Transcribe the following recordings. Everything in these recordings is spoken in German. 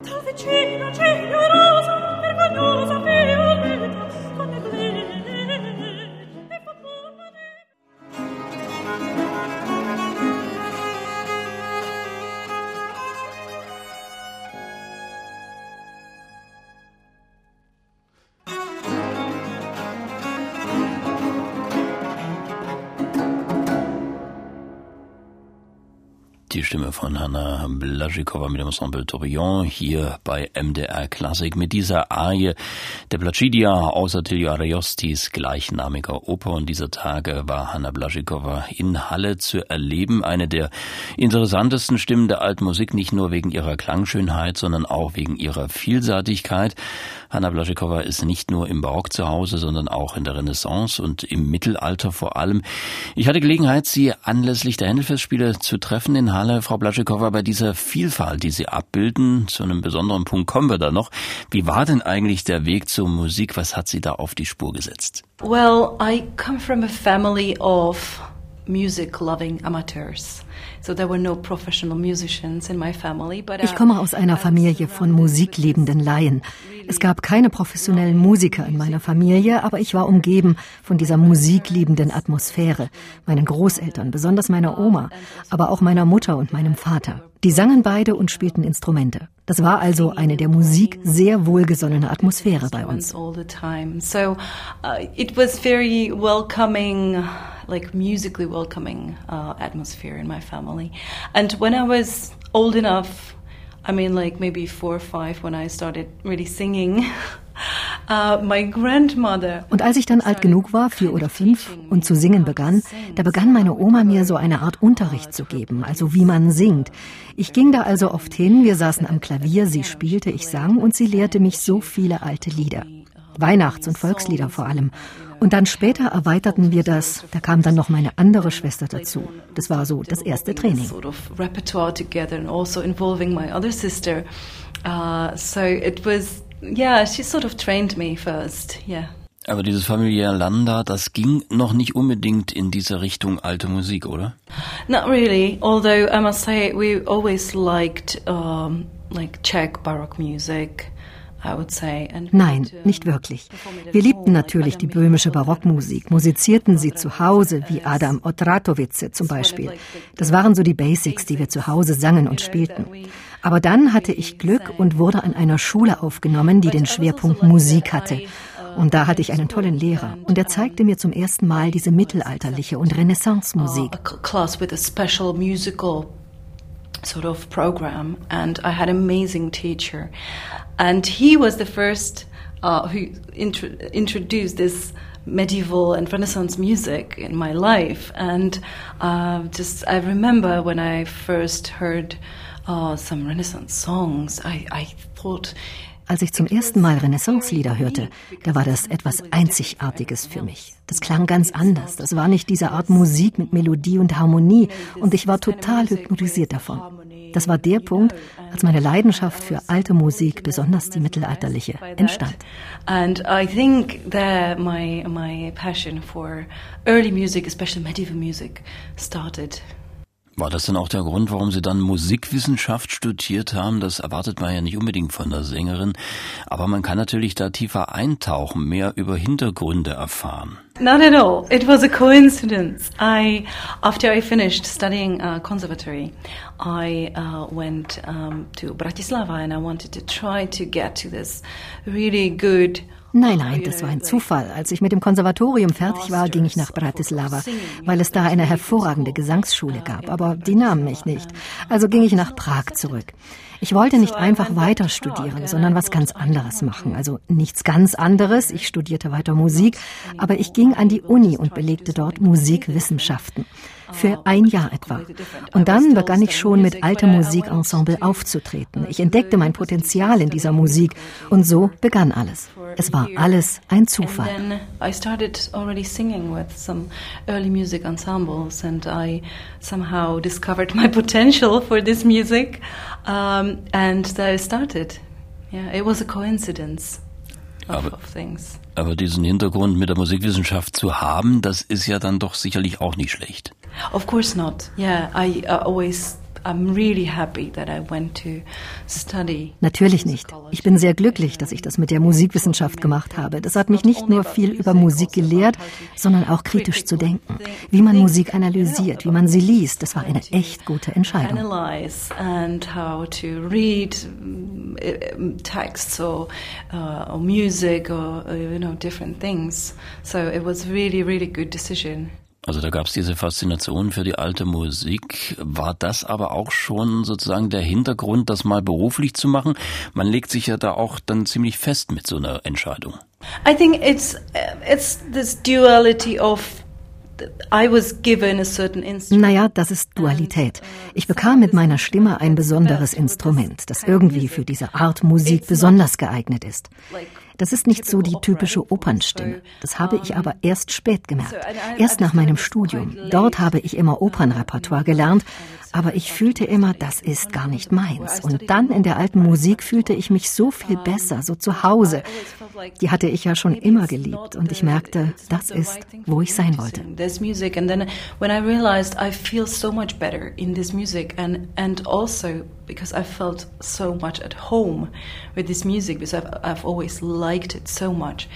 Dal vicino cielo Stimme von Hanna Blaschikova mit dem Ensemble Tourbillon hier bei MDR Klassik mit dieser Arie der Placidia aus Attilio Ariosti's gleichnamiger Oper. Und dieser Tage war Hanna Blaschikova in Halle zu erleben. Eine der interessantesten Stimmen der alten Musik, nicht nur wegen ihrer Klangschönheit, sondern auch wegen ihrer Vielseitigkeit. Hanna Blaschikova ist nicht nur im Barock zu Hause, sondern auch in der Renaissance und im Mittelalter vor allem. Ich hatte Gelegenheit, Sie anlässlich der Händelfestspiele zu treffen in Halle. Frau Blaschikova, bei dieser Vielfalt, die Sie abbilden, zu einem besonderen Punkt kommen wir da noch. Wie war denn eigentlich der Weg zur Musik? Was hat Sie da auf die Spur gesetzt? Well, I come from a family of music loving amateurs. So there were no professional musicians in my family, but Ich komme aus einer Familie von musikliebenden Laien. Es gab keine professionellen Musiker in meiner Familie, aber ich war umgeben von dieser musikliebenden Atmosphäre. Meinen Großeltern, besonders meiner Oma, aber auch meiner Mutter und meinem Vater. Die sangen beide und spielten Instrumente. Das war also eine der Musik sehr wohlgesonnene Atmosphäre bei uns. all the time. So uh, it was very welcoming, like musically welcoming uh, atmosphere in my family. And when I was old enough, I mean, like maybe four or five, when I started really singing. Uh, Und als ich dann alt genug war, vier oder fünf, und zu singen begann, da begann meine Oma mir so eine Art Unterricht zu geben, also wie man singt. Ich ging da also oft hin, wir saßen am Klavier, sie spielte, ich sang und sie lehrte mich so viele alte Lieder. Weihnachts- und Volkslieder vor allem. Und dann später erweiterten wir das, da kam dann noch meine andere Schwester dazu. Das war so das erste Training. sort of repertoire together and involving my other sister. So it was, yeah, she sort of trained me first, yeah. Aber dieses familiäre Landa, das ging noch nicht unbedingt in diese Richtung alte Musik, oder? Not really, although I must say we always liked um, like Czech Baroque music. Nein, uh, nicht wirklich. Wir liebten natürlich die böhmische. Barockmusik, musizierten sie zu Hause, wie Adam Otratowice zum Beispiel. Das waren so die Basics, die wir zu Hause sangen und spielten. Aber dann hatte ich Glück und wurde an einer Schule aufgenommen, die den Schwerpunkt Musik hatte. Und da hatte ich einen tollen Lehrer. Und er zeigte mir zum ersten Mal diese mittelalterliche und Renaissance-Musik. Sort of program, and I had an amazing teacher, and he was the first uh, who intro- introduced this medieval and Renaissance music in my life, and uh, just I remember when I first heard uh, some Renaissance songs, I, I thought. Als ich zum ersten Mal Renaissance-Lieder hörte, da war das etwas Einzigartiges für mich. Das klang ganz anders. Das war nicht diese Art Musik mit Melodie und Harmonie und ich war total hypnotisiert davon. Das war der Punkt, als meine Leidenschaft für alte Musik, besonders die mittelalterliche, entstand. And I think that my my passion for early music, especially medieval music, started. War das denn auch der Grund, warum Sie dann Musikwissenschaft studiert haben? Das erwartet man ja nicht unbedingt von der Sängerin. Aber man kann natürlich da tiefer eintauchen, mehr über Hintergründe erfahren. Not at all. It was a coincidence. I, after I finished studying uh, conservatory, I uh, went um, to Bratislava and I wanted to try to get to this really good. Nein, nein, das war ein Zufall. Als ich mit dem Konservatorium fertig war, ging ich nach Bratislava, weil es da eine hervorragende Gesangsschule gab, aber die nahmen mich nicht. Also ging ich nach Prag zurück. Ich wollte nicht einfach weiter studieren, sondern was ganz anderes machen. Also nichts ganz anderes. Ich studierte weiter Musik, aber ich ging an die Uni und belegte dort Musikwissenschaften. Für ein Jahr etwa. Und dann begann ich schon mit alter Musikensemble aufzutreten. Ich entdeckte mein Potenzial in dieser Musik und so begann alles. Es war alles ein Zufall. I started already singing with some early music ensembles, and I somehow discovered my potential for this music, um, and I started. Yeah, it was a coincidence of, Aber- of things. Aber diesen Hintergrund mit der Musikwissenschaft zu haben, das ist ja dann doch sicherlich auch nicht schlecht. Of course not. Yeah, I uh, always I'm really happy that I went to study. Natürlich nicht. Ich bin sehr glücklich, dass ich das mit der Musikwissenschaft gemacht habe. Das hat mich nicht nur viel über Musik gelehrt, sondern auch kritisch zu denken, wie man Musik analysiert, wie man sie liest. Das war eine echt gute Entscheidung. Analyze and how to read mm, texts or, uh, or music or uh, you know different things. So it was really really good decision. Also da gab es diese Faszination für die alte Musik. War das aber auch schon sozusagen der Hintergrund, das mal beruflich zu machen? Man legt sich ja da auch dann ziemlich fest mit so einer Entscheidung. I think it's it's this duality of I was given a certain instrument. Naja, das ist Dualität. Ich bekam mit meiner Stimme ein besonderes Instrument, das irgendwie für diese Art Musik besonders geeignet ist. Das ist nicht so die typische Opernstimme. Das habe ich aber erst spät gemerkt. Erst nach meinem Studium. Dort habe ich immer Opernrepertoire gelernt, aber ich fühlte immer, das ist gar nicht meins. Und dann in der alten Musik fühlte ich mich so viel besser, so zu Hause. Die hatte ich ja schon immer geliebt und ich merkte, das ist, wo ich sein wollte. Also because I felt so much at home with this music because I've, I've always liked it so much.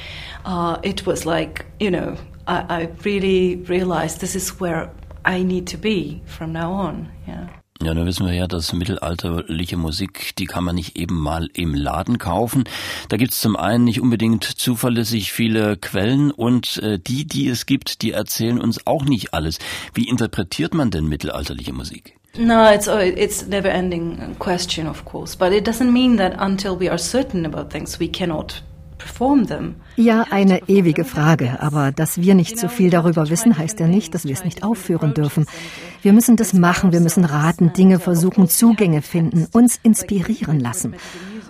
Uh, it was like, you know, I, I really realized this is where I need to be from now on. Yeah. Ja, nun wissen wir ja, dass mittelalterliche Musik, die kann man nicht eben mal im Laden kaufen. Da gibt es zum einen nicht unbedingt zuverlässig viele Quellen und äh, die, die es gibt, die erzählen uns auch nicht alles. Wie interpretiert man denn mittelalterliche Musik? No, it's oh, it's never ending question, of course, but it doesn't mean that until we are certain about things, we cannot. Ja, eine ewige Frage. Aber dass wir nicht so viel darüber wissen, heißt ja nicht, dass wir es nicht aufführen dürfen. Wir müssen das machen, wir müssen raten, Dinge versuchen, Zugänge finden, uns inspirieren lassen.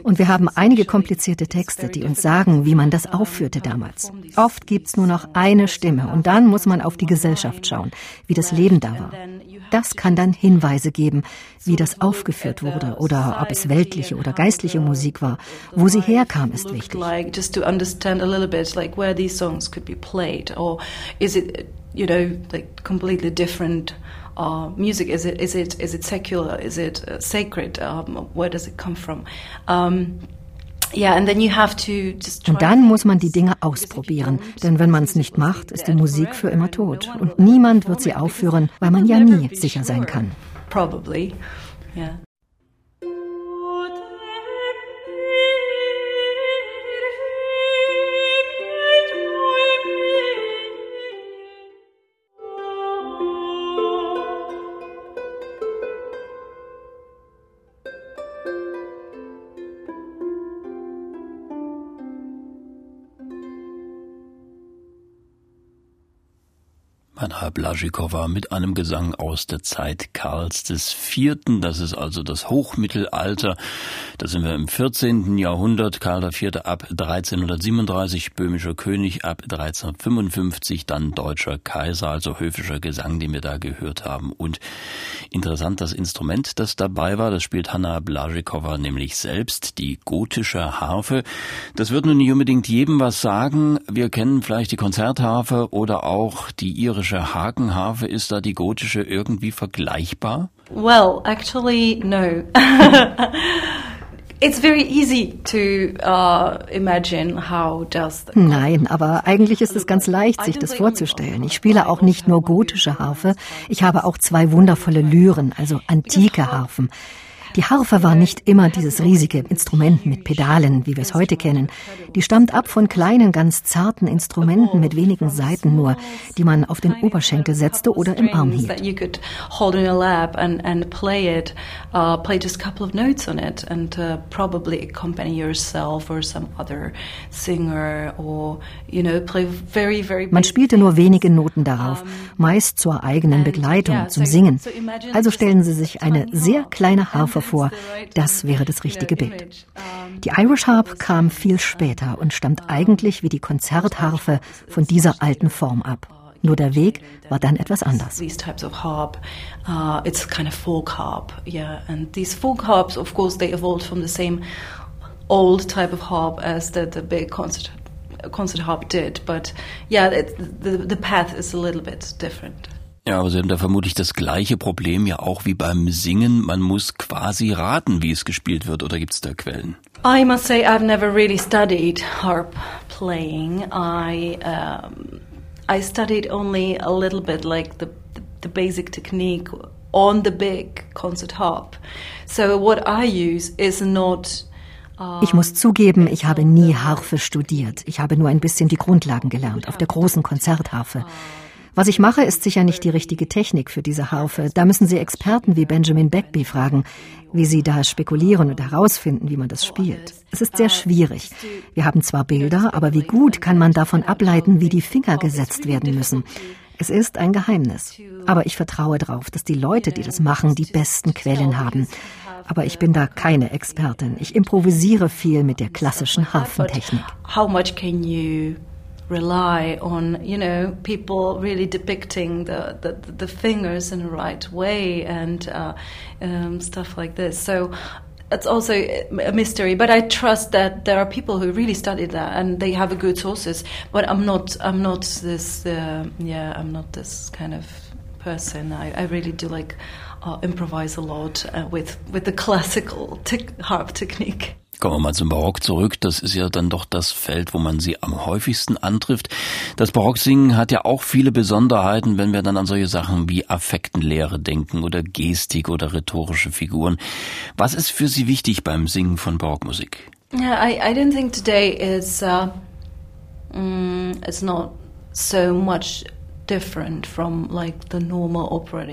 Und wir haben einige komplizierte Texte, die uns sagen, wie man das aufführte damals. Oft gibt's nur noch eine Stimme und dann muss man auf die Gesellschaft schauen, wie das Leben da war. Das kann dann Hinweise geben, wie das aufgeführt wurde oder ob es weltliche oder geistliche Musik war. Wo sie herkam, ist wichtig. You know like completely different uh, music is it is it is it secular? Is it uh, sacred? Um, where does it come from? Um, Yeah, and then you have to just Und dann muss man die Dinge ausprobieren, denn wenn man es nicht macht, ist die Musik für immer tot. und niemand wird sie aufführen, weil man ja nie sicher sein kann. Probably, yeah. Anna Blaschikowa mit einem Gesang aus der Zeit Karls des Vierten. Das ist also das Hochmittelalter. Da sind wir im 14. Jahrhundert. Karl IV. ab 1337, böhmischer König ab 1355, dann deutscher Kaiser, also höfischer Gesang, den wir da gehört haben. Und interessant, das Instrument, das dabei war, das spielt Hanna Blaschikowa nämlich selbst, die gotische Harfe. Das wird nun nicht unbedingt jedem was sagen. Wir kennen vielleicht die Konzertharfe oder auch die irische Hakenharfe. Ist da die gotische irgendwie vergleichbar? Well, actually, no. It's very easy to uh, imagine how does the Nein, aber eigentlich ist es ganz leicht, sich das vorzustellen. Ich spiele auch nicht nur gotische Harfe, ich habe auch zwei wundervolle Lyren, also antike Harfen. Die Harfe war nicht immer dieses riesige Instrument mit Pedalen, wie wir es heute kennen. Die stammt ab von kleinen, ganz zarten Instrumenten mit wenigen Saiten nur, die man auf den Oberschenkel setzte oder im Arm hielt. Man spielte nur wenige Noten darauf, meist zur eigenen Begleitung, zum Singen. Also stellen Sie sich eine sehr kleine Harfe vor. Das wäre das richtige Bild. Die Irish Harp kam viel später und stammt eigentlich wie die Konzertharfe von dieser alten Form ab. Nur der Weg war dann etwas anders. These types of harp, uh, it's kind of folk harp, yeah. And these folk harps, of course, they evolved from the same old type of harp as the, the big concert concert harp did. But yeah, it, the the path is a little bit different. Ja, aber Sie haben da vermutlich das gleiche Problem ja auch wie beim Singen. Man muss quasi raten, wie es gespielt wird, oder gibt es da Quellen? I must say I've never really studied harp playing. I um, I studied only a little bit, like the the, the basic technique on the big concert harp. So what I use is not ich muss zugeben, ich habe nie Harfe studiert. Ich habe nur ein bisschen die Grundlagen gelernt auf der großen Konzertharfe. Was ich mache, ist sicher nicht die richtige Technik für diese Harfe. Da müssen Sie Experten wie Benjamin Beckby fragen, wie Sie da spekulieren und herausfinden, wie man das spielt. Es ist sehr schwierig. Wir haben zwar Bilder, aber wie gut kann man davon ableiten, wie die Finger gesetzt werden müssen? Es ist ein Geheimnis. Aber ich vertraue darauf, dass die Leute, die das machen, die besten Quellen haben. Aber ich bin da keine Expertin. Ich improvisiere viel mit der klassischen Harfentechnik. How much can you rely on you know people really depicting the the, the fingers in the right way and uh, um, stuff like this. So it's also a mystery, but I trust that there are people who really study that and they have good sources. But I'm not I'm not this uh, yeah I'm not this kind of person. I, I really do like uh, improvise a lot uh, with with the classical harp technique. Kommen wir mal zum Barock zurück. Das ist ja dann doch das Feld, wo man sie am häufigsten antrifft. Das Barocksingen hat ja auch viele Besonderheiten, wenn wir dann an solche Sachen wie Affektenlehre denken oder Gestik oder rhetorische Figuren. Was ist für Sie wichtig beim Singen von Barockmusik? Yeah, I, I don't think today is uh, mm, it's not so much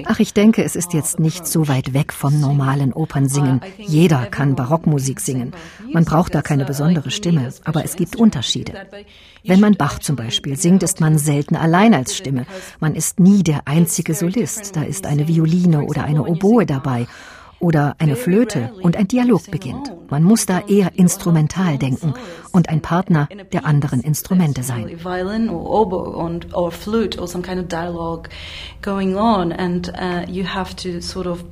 Ach, ich denke, es ist jetzt nicht so weit weg vom normalen Opernsingen. Jeder kann Barockmusik singen. Man braucht da keine besondere Stimme, aber es gibt Unterschiede. Wenn man Bach zum Beispiel singt, ist man selten allein als Stimme. Man ist nie der einzige Solist. Da ist eine Violine oder eine Oboe dabei oder eine Flöte und ein Dialog beginnt. Man muss da eher instrumental denken und ein Partner der anderen Instrumente sein. On and uh, you have to sort of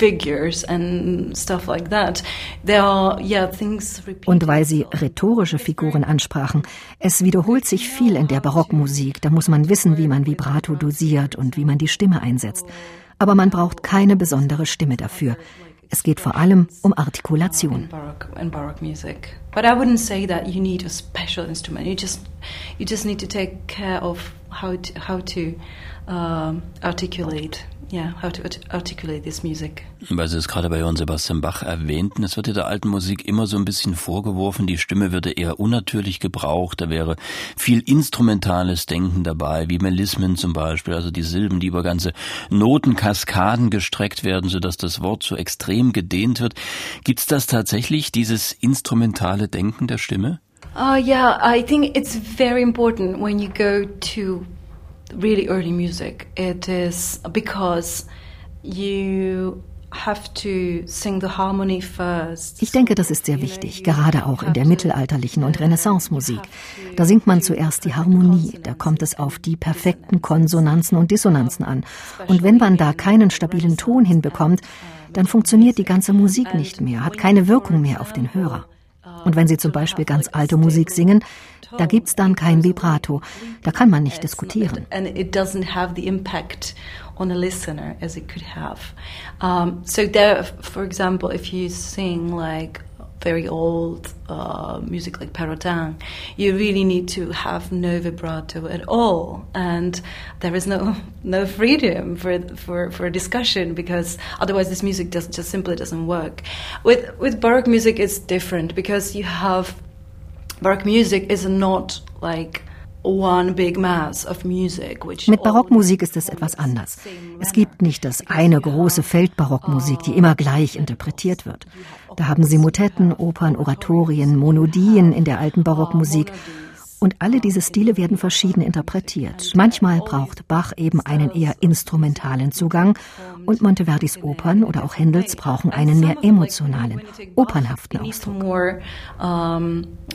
instrumental and be a partner to to your instruments. Um, and yeah, of und weil Sie rhetorische Figuren ansprachen, es wiederholt sich viel in der Barockmusik. Da muss man wissen, wie man Vibrato dosiert und wie man die Stimme einsetzt. Aber man braucht keine besondere Stimme dafür. Es geht vor allem um Artikulation. In Baroque music. But I wouldn't say that you need a special instrument. You just you just need to take care of how to, how to uh, articulate yeah, how to articulate this music. Weil Sie es gerade bei Johann Sebastian Bach erwähnten, es wird ja der alten Musik immer so ein bisschen vorgeworfen, die Stimme würde eher unnatürlich gebraucht, da wäre viel instrumentales Denken dabei, wie Melismen zum Beispiel, also die Silben, die über ganze Notenkaskaden gestreckt werden, sodass das Wort so extrem gedehnt wird. Gibt es das tatsächlich, dieses instrumentale Denken der Stimme? Uh, yeah, I think it's very important when you go to really early music. It is because you ich denke, das ist sehr wichtig, gerade auch in der mittelalterlichen und Renaissance-Musik. Da singt man zuerst die Harmonie, da kommt es auf die perfekten Konsonanzen und Dissonanzen an. Und wenn man da keinen stabilen Ton hinbekommt, dann funktioniert die ganze Musik nicht mehr, hat keine Wirkung mehr auf den Hörer. Und wenn Sie zum Beispiel ganz alte Musik singen, da gibt's dann kein Vibrato. Da kann man nicht diskutieren. on a listener as it could have. Um, so there, for example, if you sing like very old uh, music like Perrotin, you really need to have no vibrato at all, and there is no no freedom for for for discussion because otherwise this music just just simply doesn't work. With with Baroque music, it's different because you have Baroque music is not like one big mass of music which. Mit Barockmusik ist es etwas anders. Es gibt nicht das eine große Feldbarockmusik, die immer gleich interpretiert wird. Da haben Sie Motetten, Opern, Oratorien, Monodien in der alten Barockmusik. Und alle diese Stile werden verschieden interpretiert. Manchmal braucht Bach eben einen eher instrumentalen Zugang und Monteverdis Opern oder auch Händels brauchen einen mehr emotionalen, opernhaften Ausdruck.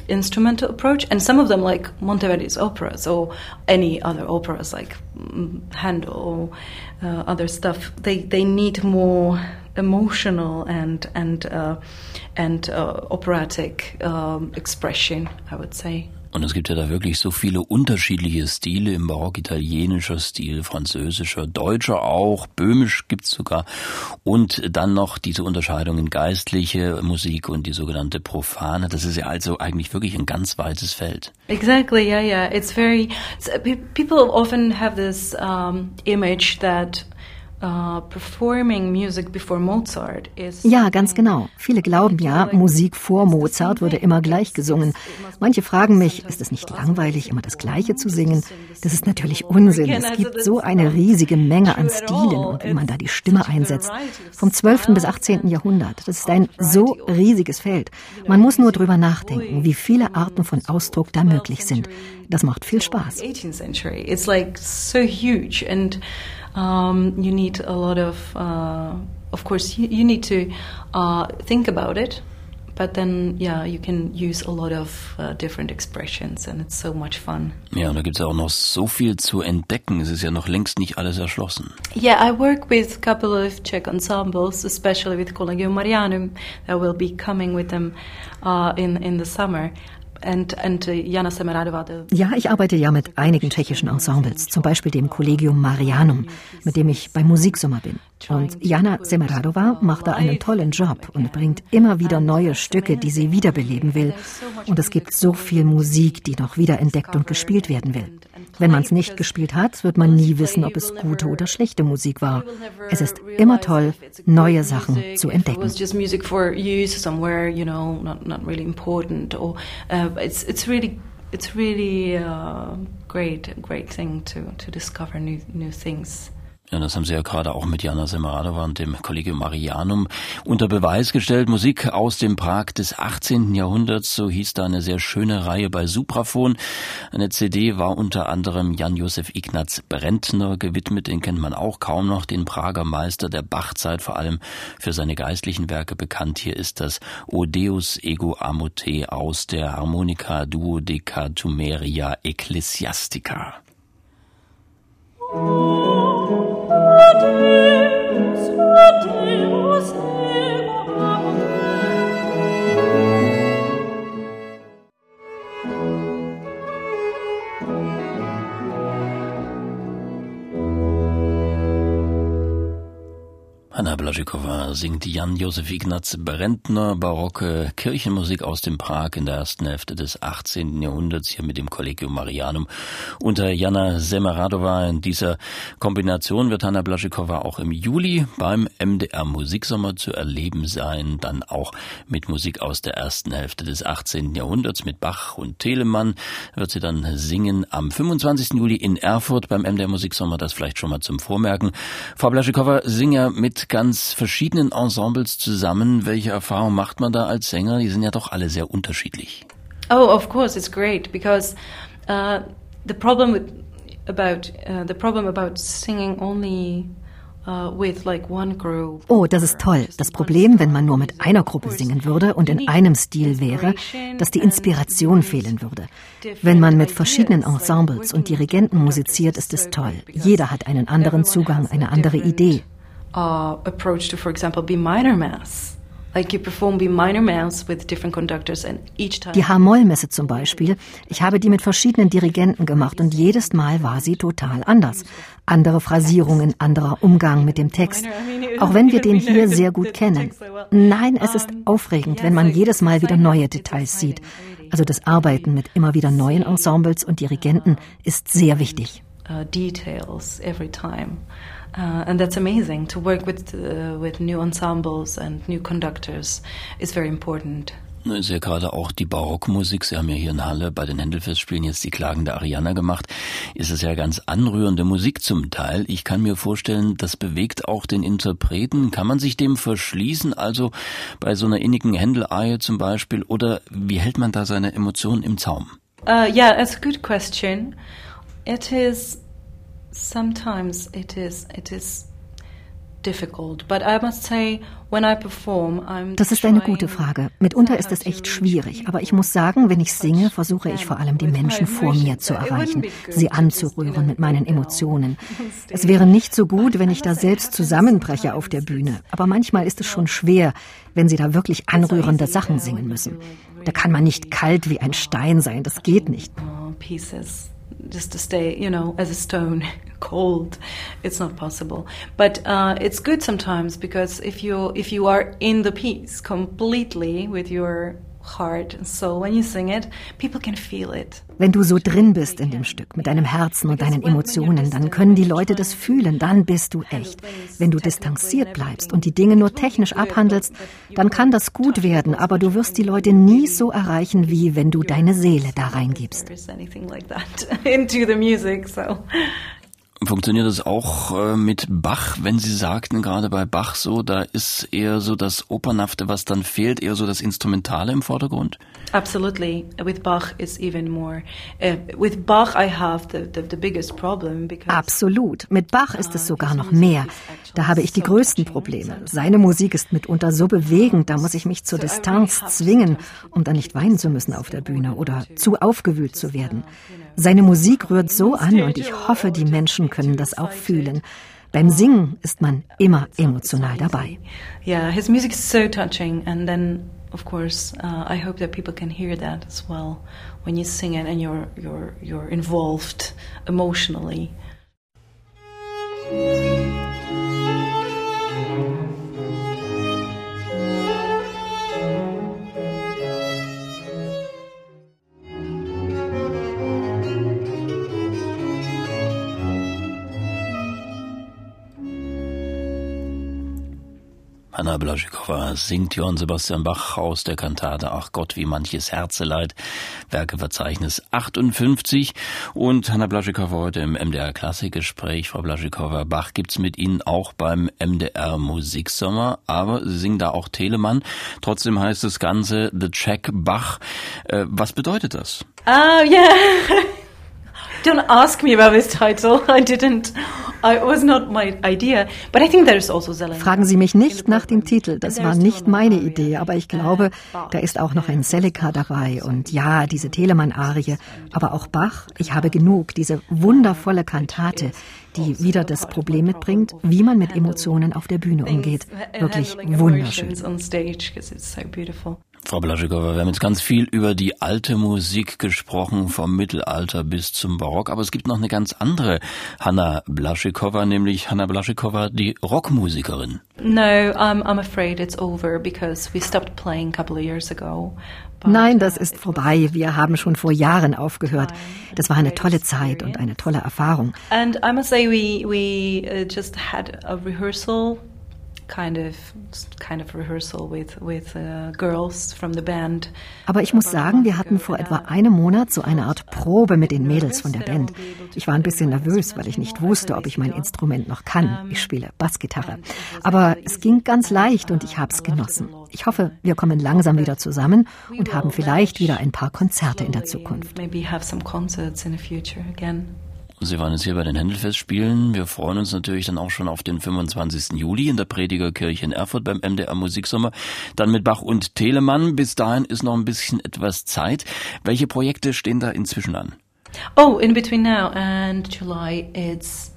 instrumental approach and some of them like Monteverdi's operas or any other operas like mm, Handel or uh, other stuff they they need more emotional and and uh, and uh, operatic um, expression, I would say. Und es gibt ja da wirklich so viele unterschiedliche Stile im Barock, italienischer Stil, französischer, deutscher auch, böhmisch gibt's sogar. Und dann noch diese Unterscheidung in geistliche Musik und die sogenannte profane. Das ist ja also eigentlich wirklich ein ganz weites Feld. Exactly, yeah, yeah. It's very, it's, people often have this um, image that ja, ganz genau. Viele glauben ja, Musik vor Mozart würde immer gleich gesungen. Manche fragen mich, ist es nicht langweilig, immer das Gleiche zu singen? Das ist natürlich Unsinn. Es gibt so eine riesige Menge an Stilen und wie man da die Stimme einsetzt. Vom 12. bis 18. Jahrhundert. Das ist ein so riesiges Feld. Man muss nur drüber nachdenken, wie viele Arten von Ausdruck da möglich sind. Das macht viel Spaß. It's like so huge and um, you need a lot of, uh, of course, you, you need to uh, think about it. But then, yeah, you can use a lot of uh, different expressions and it's so much fun. Ja, und da gibt es auch noch so viel zu entdecken. Es ist ja noch längst nicht alles erschlossen. Yeah, I work with a couple of Czech ensembles, especially with Collegium Marianum, that will be coming with them uh, in, in the summer. And, and uh, Jana Semeradova. Ja, ich arbeite ja mit einigen tschechischen Ensembles, zum Beispiel dem Collegium Marianum, mit dem ich beim Musiksommer bin. Und Jana Semeradova macht da einen tollen Job und bringt immer wieder neue Stücke, die sie wiederbeleben will. Und es gibt so viel Musik, die noch wieder entdeckt und gespielt werden will. Wenn man es nicht gespielt hat, wird man nie wissen, ob es gute oder schlechte Musik war. Es ist immer toll, neue Sachen zu entdecken. It's really a great, great thing to, to discover new, new things. Ja, das haben Sie ja gerade auch mit Jana Semaradova und dem Collegium Marianum unter Beweis gestellt. Musik aus dem Prag des 18. Jahrhunderts, so hieß da eine sehr schöne Reihe bei Supraphon. Eine CD war unter anderem Jan-Josef Ignaz Brentner gewidmet, den kennt man auch kaum noch, den Prager Meister der Bachzeit, vor allem für seine geistlichen Werke bekannt. Hier ist das Odeus Ego Amote aus der Harmonica Duodecatumeria Ecclesiastica. Singt Jan-Josef Ignaz Brentner barocke Kirchenmusik aus dem Prag in der ersten Hälfte des 18. Jahrhunderts hier mit dem Collegium Marianum unter Jana Semeradova. In dieser Kombination wird Hanna Blaschikowa auch im Juli beim MDR Musiksommer zu erleben sein, dann auch mit Musik aus der ersten Hälfte des 18. Jahrhunderts mit Bach und Telemann wird sie dann singen am 25. Juli in Erfurt beim MDR Musiksommer, das vielleicht schon mal zum Vormerken. Frau Blaschikowa, Singer mit ganz verschiedenen Ensembles zusammen. Welche Erfahrung macht man da als Sänger? Die sind ja doch alle sehr unterschiedlich. Oh, of course, it's great because uh, the problem with about uh, the problem about singing only Oh, das ist toll. Das Problem, wenn man nur mit einer Gruppe singen würde und in einem Stil wäre, dass die Inspiration fehlen würde. Wenn man mit verschiedenen Ensembles und Dirigenten musiziert, ist es toll. Jeder hat einen anderen Zugang, eine andere Idee uh, approach to, for example, B minor mass. Like you perform B minor mass with different conductors and each time. Die H-Moll-Messe zum Beispiel. Ich habe die mit verschiedenen Dirigenten gemacht und jedes Mal war sie total anders. Andere Phrasierungen, anderer Umgang mit dem Text. Auch wenn wir den hier sehr gut kennen. Nein, es ist aufregend, wenn man jedes Mal wieder neue Details sieht. Also das Arbeiten mit immer wieder neuen Ensembles und Dirigenten ist sehr wichtig. Uh, details every time. Uh, and that's amazing to work with uh, with new ensembles and new conductors is very important. Ist ja gerade auch die Barockmusik. Sie haben ja hier in Halle bei den Händelfestspielen jetzt die Klagen der Ariana gemacht. Ist es ja ganz anrührende Musik zum Teil. Ich kann mir vorstellen, das bewegt auch den Interpreten. Kann man sich dem verschließen? Also bei so einer innigen Händel-Arie zum Beispiel? Oder wie hält man da seine Emotionen im Zaum? Uh, yeah, that's a good question. It is sometimes it is it is Das ist eine gute Frage. Mitunter ist es echt schwierig, aber ich muss sagen, wenn ich singe, versuche ich vor allem die Menschen vor mir zu erreichen, sie anzurühren mit meinen Emotionen. Es wäre nicht so gut, wenn ich da selbst zusammenbreche auf der Bühne, aber manchmal ist es schon schwer, wenn sie da wirklich anrührende Sachen singen müssen. Da kann man nicht kalt wie ein Stein sein, das geht nicht. Oh, just to stay, you know, as a stone, cold. It's not possible. But uh, it's good sometimes because if you if you are in the piece completely with your heart and soul when you sing it, people can feel it. Wenn du so drin bist in dem Stück mit deinem Herzen und deinen Emotionen, dann können die Leute das fühlen, dann bist du echt. Wenn du distanziert bleibst und die Dinge nur technisch abhandelst, dann kann das gut werden, aber du wirst die Leute nie so erreichen, wie wenn du deine Seele da reingibst. Funktioniert das auch äh, mit Bach, wenn Sie sagten gerade bei Bach so, da ist eher so das Opernhafte, was dann fehlt, eher so das Instrumentale im Vordergrund? Absolutely. With Bach is even more. Uh, with Bach I have the, the, the biggest problem because Absolut. Mit Bach ist es sogar noch mehr. Da habe ich die größten Probleme. Seine Musik ist mitunter so bewegend, da muss ich mich zur Distanz zwingen, um dann nicht weinen zu müssen auf der Bühne oder zu aufgewühlt zu werden. Seine Musik rührt so an und ich hoffe, die Menschen können das auch fühlen. Beim Singen ist man immer emotional dabei. Yeah, his music is so touching and then of course uh, I hope that people can hear that as well when you sing it and you're you're you're involved emotionally. Blaschikowa singt Johann Sebastian Bach aus der Kantate Ach Gott, wie manches Herzeleid, Werkeverzeichnis 58. Und Hanna Blaschikowa heute im MDR Klassikgespräch. Frau Blaschikowa, Bach gibt's mit Ihnen auch beim MDR Musiksommer, aber Sie singen da auch Telemann. Trotzdem heißt das Ganze The Check Bach. Äh, was bedeutet das? Oh, yeah. Don't ask me about this title. I didn't. It was not my idea. But I think there's also Zelling. Fragen Sie mich nicht nach dem Titel. Das war nicht meine Idee. Aber ich glaube, da ist auch noch ein Seleka dabei. Und ja, diese Telemann-Arie. Aber auch Bach. Ich habe genug. Diese wundervolle Kantate, die wieder das Problem mitbringt, wie man mit Emotionen auf der Bühne umgeht. Wirklich wunderschön. Frau Blaschikowa, wir haben jetzt ganz viel über die alte Musik gesprochen, vom Mittelalter bis zum Barock, aber es gibt noch eine ganz andere Hanna Blaschikowa, nämlich Hanna Blaschikowa, die Rockmusikerin. No, I'm, I'm afraid it's over because we stopped playing a couple of years ago. Nein, das ist vorbei. Wir haben schon vor Jahren aufgehört. Das war eine tolle Zeit und eine tolle Erfahrung. And I must say we we uh, just had a rehearsal Aber ich muss sagen, wir hatten vor etwa einem Monat so eine Art Probe mit den Mädels von der Band. Ich war ein bisschen nervös, weil ich nicht wusste, ob ich mein Instrument noch kann. Ich spiele Bassgitarre. Aber es ging ganz leicht und ich habe es genossen. Ich hoffe, wir kommen langsam wieder zusammen und haben vielleicht wieder ein paar Konzerte in der Zukunft. Sie waren jetzt hier bei den Händelfestspielen. Wir freuen uns natürlich dann auch schon auf den 25. Juli in der Predigerkirche in Erfurt beim MDR Musiksommer. Dann mit Bach und Telemann. Bis dahin ist noch ein bisschen etwas Zeit. Welche Projekte stehen da inzwischen an? Oh, in between now and July, it's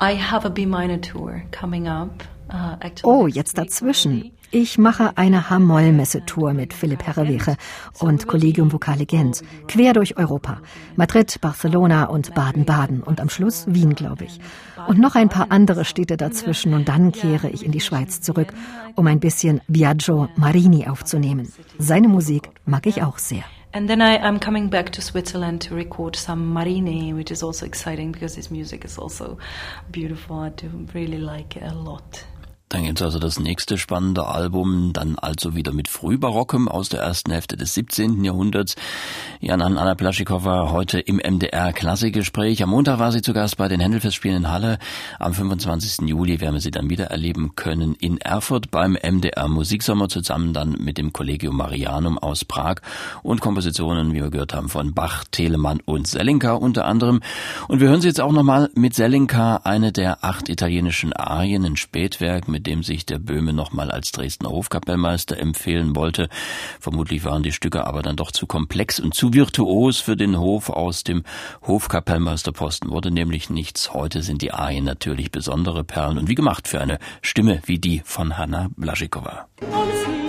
I have a B minor tour coming up. Uh, oh, jetzt dazwischen. Ich mache eine Hamoll-Messe-Tour mit Philipp Herreweche und Collegium Vocale Gent, quer durch Europa. Madrid, Barcelona und Baden-Baden und am Schluss Wien, glaube ich. Und noch ein paar andere Städte dazwischen und dann kehre ich in die Schweiz zurück, um ein bisschen Biagio Marini aufzunehmen. Seine Musik mag ich auch sehr. And then I, I'm coming back to Switzerland to record some Marini, which is also exciting because his music is also beautiful. I do really like it a lot. Dann gibt's also das nächste spannende Album, dann also wieder mit Frühbarockem aus der ersten Hälfte des 17. Jahrhunderts. Jan Anna Plaschikowa heute im MDR Klassikgespräch. Am Montag war sie zu Gast bei den Händelfestspielen in Halle. Am 25. Juli werden wir sie dann wieder erleben können in Erfurt beim MDR Musiksommer zusammen dann mit dem Collegium Marianum aus Prag und Kompositionen, wie wir gehört haben, von Bach, Telemann und Selinka unter anderem. Und wir hören sie jetzt auch nochmal mit Selinka, eine der acht italienischen Arien, ein Spätwerk mit dem sich der Böhme nochmal als Dresdner Hofkapellmeister empfehlen wollte. Vermutlich waren die Stücke aber dann doch zu komplex und zu virtuos für den Hof. Aus dem Hofkapellmeisterposten wurde nämlich nichts. Heute sind die Arien natürlich besondere Perlen und wie gemacht für eine Stimme wie die von Hanna Blaschikova. Non